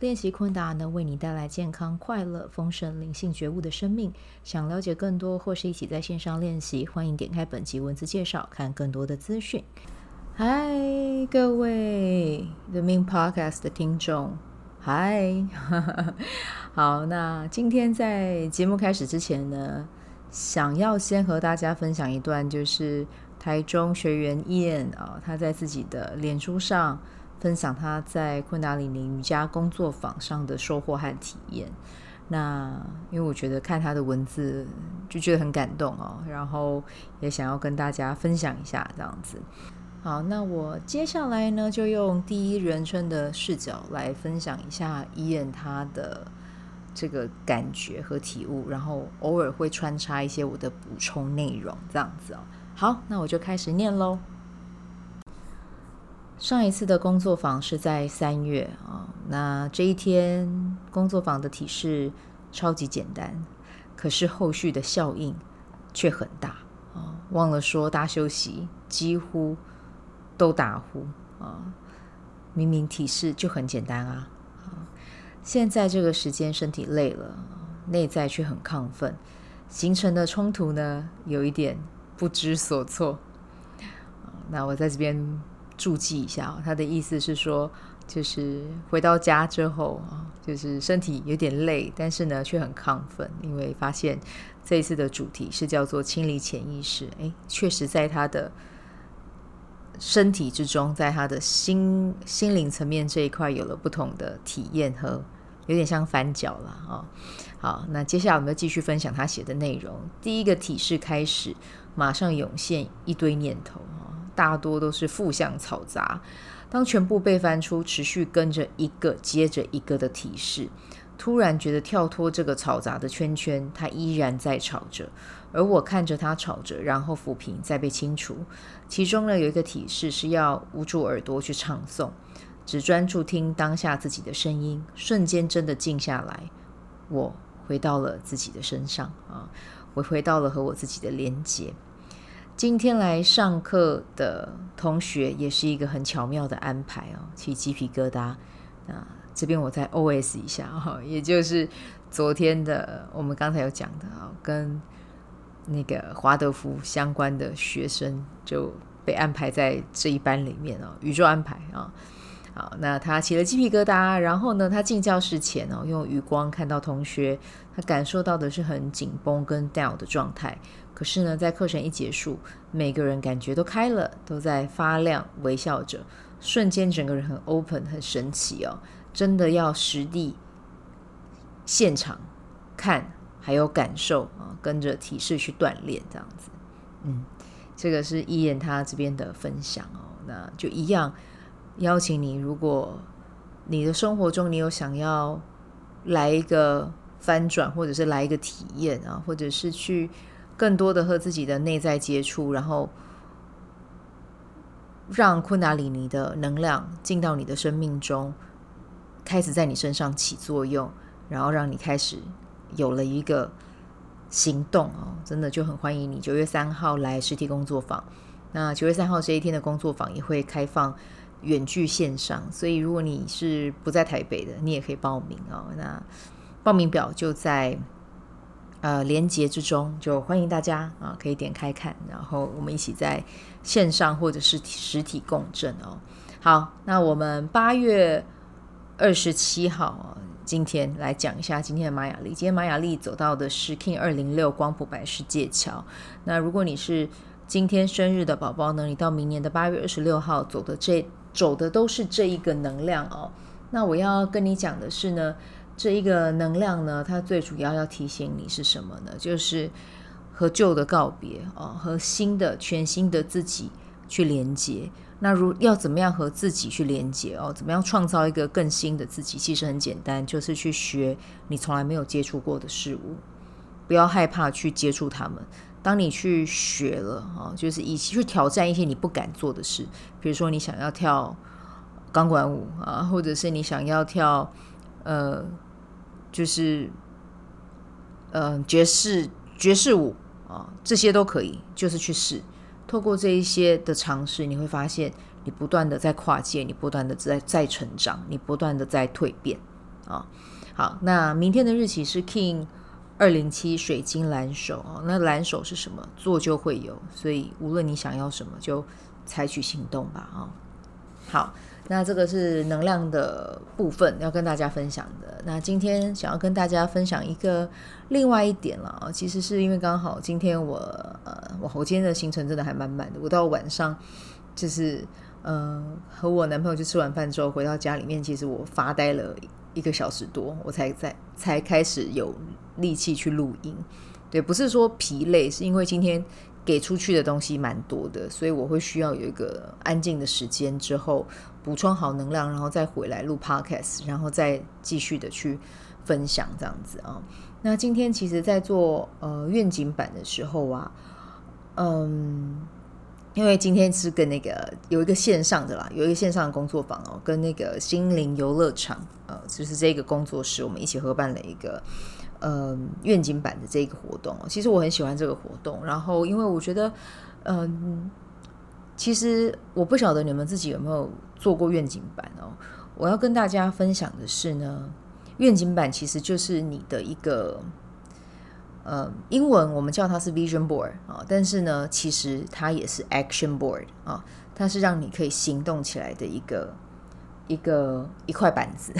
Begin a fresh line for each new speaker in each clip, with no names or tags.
练习昆达能为你带来健康、快乐、丰盛、灵性觉悟的生命。想了解更多或是一起在线上练习，欢迎点开本集文字介绍，看更多的资讯。嗨，各位 The Min Podcast 的听众，嗨，好，那今天在节目开始之前呢，想要先和大家分享一段，就是台中学员 Ian 啊，他在自己的脸书上。分享他在昆达里尼瑜伽工作坊上的收获和体验。那因为我觉得看他的文字就觉得很感动哦，然后也想要跟大家分享一下这样子。好，那我接下来呢就用第一人称的视角来分享一下伊恩他的这个感觉和体悟，然后偶尔会穿插一些我的补充内容这样子哦。好，那我就开始念喽。上一次的工作坊是在三月啊，那这一天工作坊的体式超级简单，可是后续的效应却很大啊！忘了说，大休息几乎都打呼啊！明明体式就很简单啊，现在这个时间身体累了，内在却很亢奋，形成的冲突呢，有一点不知所措。那我在这边。注记一下，他的意思是说，就是回到家之后啊，就是身体有点累，但是呢却很亢奋，因为发现这一次的主题是叫做清理潜意识。诶，确实在他的身体之中，在他的心心灵层面这一块有了不同的体验和有点像翻脚了啊。好，那接下来我们要继续分享他写的内容。第一个体式开始，马上涌现一堆念头啊。大多都是负向嘈杂。当全部被翻出，持续跟着一个接着一个的提示，突然觉得跳脱这个嘈杂的圈圈，它依然在吵着，而我看着它吵着，然后抚平，再被清除。其中呢，有一个提示是要捂住耳朵去唱诵，只专注听当下自己的声音，瞬间真的静下来，我回到了自己的身上啊，我回到了和我自己的连结。今天来上课的同学也是一个很巧妙的安排哦，起鸡皮疙瘩。那这边我再 OS 一下哈，也就是昨天的我们刚才有讲的啊，跟那个华德福相关的学生就被安排在这一班里面哦，宇宙安排啊。好，那他起了鸡皮疙瘩，然后呢，他进教室前哦，用余光看到同学，他感受到的是很紧绷跟 down 的状态。可是呢，在课程一结束，每个人感觉都开了，都在发亮，微笑着，瞬间整个人很 open，很神奇哦！真的要实地现场看，还有感受啊，跟着体式去锻炼，这样子。嗯，这个是伊言他这边的分享哦。那就一样，邀请你，如果你的生活中你有想要来一个翻转，或者是来一个体验啊，或者是去。更多的和自己的内在接触，然后让昆达里尼的能量进到你的生命中，开始在你身上起作用，然后让你开始有了一个行动哦，真的就很欢迎你九月三号来实体工作坊。那九月三号这一天的工作坊也会开放远距线上，所以如果你是不在台北的，你也可以报名哦。那报名表就在。呃，连结之中就欢迎大家啊，可以点开看，然后我们一起在线上或者是实体共振哦。好，那我们八月二十七号今天来讲一下今天的玛雅历。今天玛雅历走到的是 King 二零六光谱白世界桥。那如果你是今天生日的宝宝呢，你到明年的八月二十六号走的这走的都是这一个能量哦。那我要跟你讲的是呢。这一个能量呢，它最主要要提醒你是什么呢？就是和旧的告别哦，和新的、全新的自己去连接。那如要怎么样和自己去连接哦？怎么样创造一个更新的自己？其实很简单，就是去学你从来没有接触过的事物，不要害怕去接触他们，当你去学了啊，就是以去挑战一些你不敢做的事，比如说你想要跳钢管舞啊，或者是你想要跳呃，就是呃爵士爵士舞啊，这些都可以，就是去试。透过这一些的尝试，你会发现你不断的在跨界，你不断的在在成长，你不断的在蜕变啊。好，那明天的日期是 King。二零七水晶蓝手哦，那蓝手是什么？做就会有，所以无论你想要什么，就采取行动吧啊！好，那这个是能量的部分要跟大家分享的。那今天想要跟大家分享一个另外一点了啊，其实是因为刚好今天我呃，我今天的行程真的还蛮满的，我到晚上就是嗯、呃，和我男朋友去吃完饭之后回到家里面，其实我发呆了。一个小时多，我才在才开始有力气去录音。对，不是说疲累，是因为今天给出去的东西蛮多的，所以我会需要有一个安静的时间之后补充好能量，然后再回来录 podcast，然后再继续的去分享这样子啊。那今天其实，在做呃愿景版的时候啊，嗯。因为今天是跟那个有一个线上的啦，有一个线上的工作坊哦，跟那个心灵游乐场呃，就是这个工作室，我们一起合办了一个呃愿景版的这个活动。其实我很喜欢这个活动，然后因为我觉得，嗯、其实我不晓得你们自己有没有做过愿景版哦。我要跟大家分享的是呢，愿景版其实就是你的一个。呃，英文我们叫它是 Vision Board 啊，但是呢，其实它也是 Action Board 啊，它是让你可以行动起来的一个一个一块板子。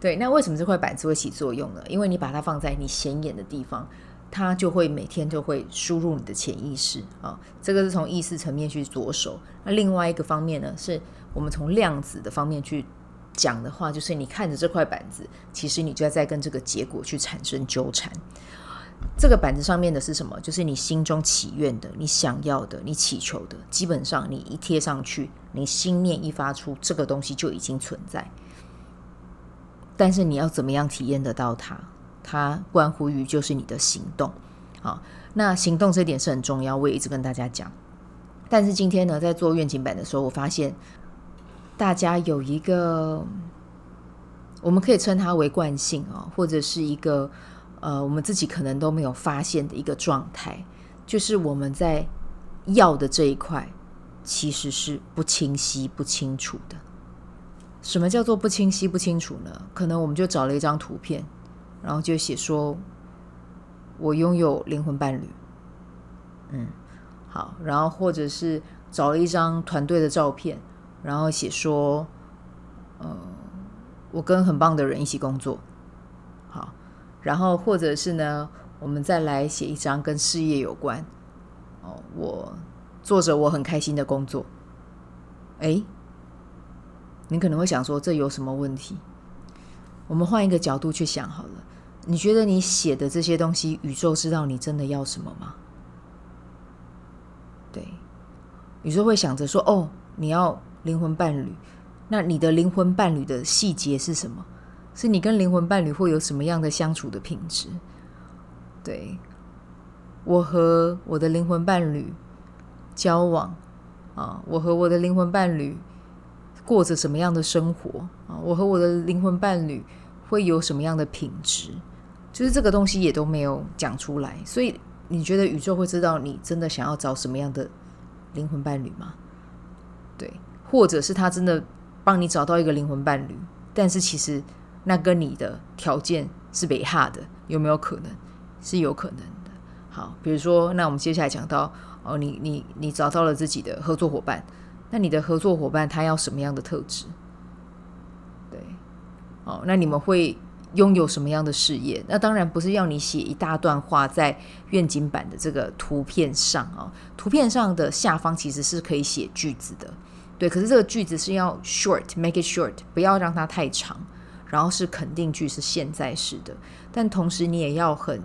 对，那为什么这块板子会起作用呢？因为你把它放在你显眼的地方，它就会每天就会输入你的潜意识啊。这个是从意识层面去着手。那另外一个方面呢，是我们从量子的方面去讲的话，就是你看着这块板子，其实你就要在跟这个结果去产生纠缠。这个板子上面的是什么？就是你心中祈愿的、你想要的、你祈求的。基本上，你一贴上去，你心念一发出，这个东西就已经存在。但是你要怎么样体验得到它？它关乎于就是你的行动。好，那行动这点是很重要，我也一直跟大家讲。但是今天呢，在做愿景版的时候，我发现大家有一个，我们可以称它为惯性啊，或者是一个。呃，我们自己可能都没有发现的一个状态，就是我们在要的这一块其实是不清晰、不清楚的。什么叫做不清晰、不清楚呢？可能我们就找了一张图片，然后就写说：“我拥有灵魂伴侣。”嗯，好，然后或者是找了一张团队的照片，然后写说：“呃，我跟很棒的人一起工作。”然后，或者是呢，我们再来写一张跟事业有关。哦，我做着我很开心的工作。哎，你可能会想说，这有什么问题？我们换一个角度去想好了。你觉得你写的这些东西，宇宙知道你真的要什么吗？对，宇宙会想着说，哦，你要灵魂伴侣，那你的灵魂伴侣的细节是什么？是你跟灵魂伴侣会有什么样的相处的品质？对，我和我的灵魂伴侣交往啊，我和我的灵魂伴侣过着什么样的生活啊？我和我的灵魂伴侣会有什么样的品质？就是这个东西也都没有讲出来，所以你觉得宇宙会知道你真的想要找什么样的灵魂伴侣吗？对，或者是他真的帮你找到一个灵魂伴侣，但是其实。那跟你的条件是北哈的，有没有可能？是有可能的。好，比如说，那我们接下来讲到哦，你你你找到了自己的合作伙伴，那你的合作伙伴他要什么样的特质？对，哦，那你们会拥有什么样的事业？那当然不是要你写一大段话在愿景版的这个图片上啊，哦，图片上的下方其实是可以写句子的，对。可是这个句子是要 short，make it short，不要让它太长。然后是肯定句，是现在式的，但同时你也要很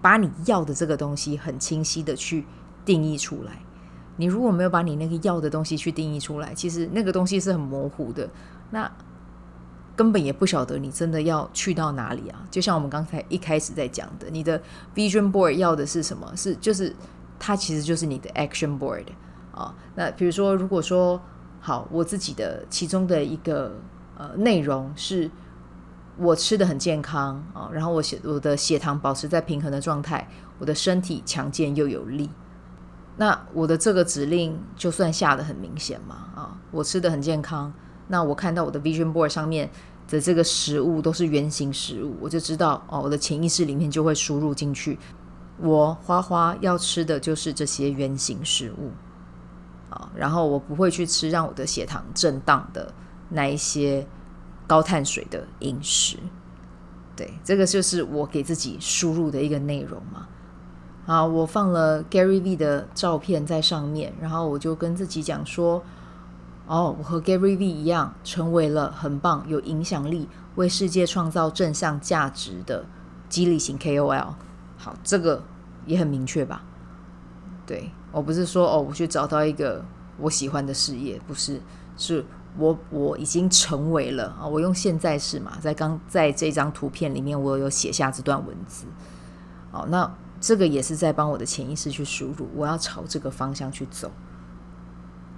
把你要的这个东西很清晰的去定义出来。你如果没有把你那个要的东西去定义出来，其实那个东西是很模糊的。那根本也不晓得你真的要去到哪里啊。就像我们刚才一开始在讲的，你的 vision board 要的是什么？是就是它其实就是你的 action board 啊。那比如说，如果说好，我自己的其中的一个呃内容是。我吃的很健康啊，然后我血我的血糖保持在平衡的状态，我的身体强健又有力。那我的这个指令就算下得很明显嘛啊，我吃的很健康，那我看到我的 vision board 上面的这个食物都是圆形食物，我就知道哦，我的潜意识里面就会输入进去，我花花要吃的就是这些圆形食物啊，然后我不会去吃让我的血糖震荡的那一些。高碳水的饮食，对，这个就是我给自己输入的一个内容嘛。啊，我放了 Gary V 的照片在上面，然后我就跟自己讲说：“哦，我和 Gary V 一样，成为了很棒、有影响力、为世界创造正向价值的激励型 KOL。”好，这个也很明确吧？对，我不是说哦，我去找到一个我喜欢的事业，不是，是。我我已经成为了啊！我用现在式嘛，在刚在这张图片里面，我有写下这段文字。哦，那这个也是在帮我的潜意识去输入，我要朝这个方向去走。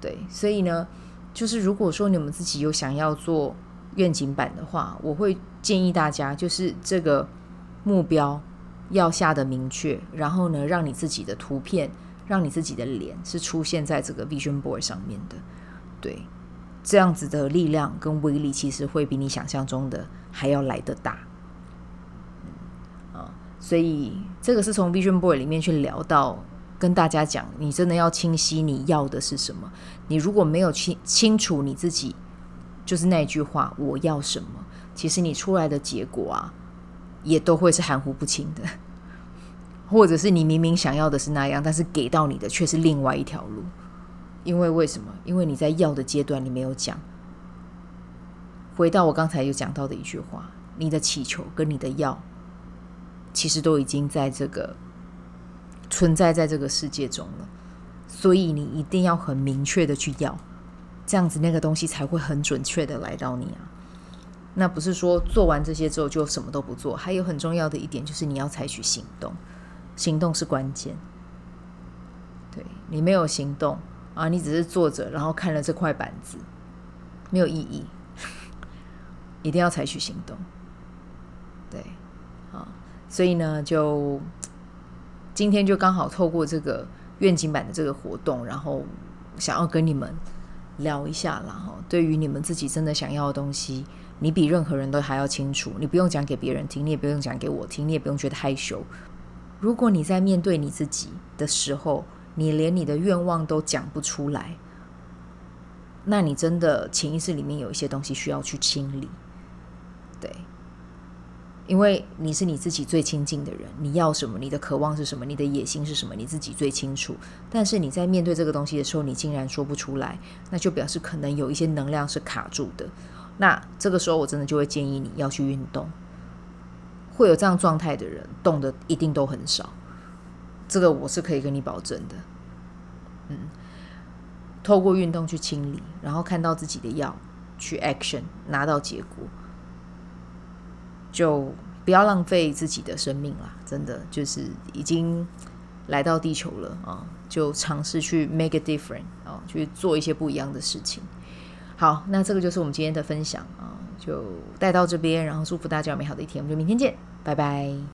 对，所以呢，就是如果说你们自己有想要做愿景版的话，我会建议大家，就是这个目标要下得明确，然后呢，让你自己的图片，让你自己的脸是出现在这个 Vision Board 上面的，对。这样子的力量跟威力，其实会比你想象中的还要来得大。嗯，所以这个是从 Vision Boy 里面去聊到，跟大家讲，你真的要清晰你要的是什么。你如果没有清清楚你自己，就是那句话，我要什么，其实你出来的结果啊，也都会是含糊不清的，或者是你明明想要的是那样，但是给到你的却是另外一条路。因为为什么？因为你在要的阶段你没有讲。回到我刚才有讲到的一句话，你的祈求跟你的要，其实都已经在这个存在在这个世界中了。所以你一定要很明确的去要，这样子那个东西才会很准确的来到你啊。那不是说做完这些之后就什么都不做，还有很重要的一点就是你要采取行动，行动是关键。对，你没有行动。啊，你只是坐着，然后看了这块板子，没有意义。一定要采取行动。对，啊，所以呢，就今天就刚好透过这个愿景版的这个活动，然后想要跟你们聊一下啦。哈，对于你们自己真的想要的东西，你比任何人都还要清楚。你不用讲给别人听，你也不用讲给我听，你也不用觉得害羞。如果你在面对你自己的时候，你连你的愿望都讲不出来，那你真的潜意识里面有一些东西需要去清理，对，因为你是你自己最亲近的人，你要什么，你的渴望是什么，你的野心是什么，你自己最清楚。但是你在面对这个东西的时候，你竟然说不出来，那就表示可能有一些能量是卡住的。那这个时候，我真的就会建议你要去运动。会有这样状态的人，动的一定都很少。这个我是可以跟你保证的，嗯，透过运动去清理，然后看到自己的药去 action，拿到结果，就不要浪费自己的生命啦。真的就是已经来到地球了啊，就尝试去 make a difference 啊，去做一些不一样的事情。好，那这个就是我们今天的分享啊，就带到这边，然后祝福大家有美好的一天，我们就明天见，拜拜。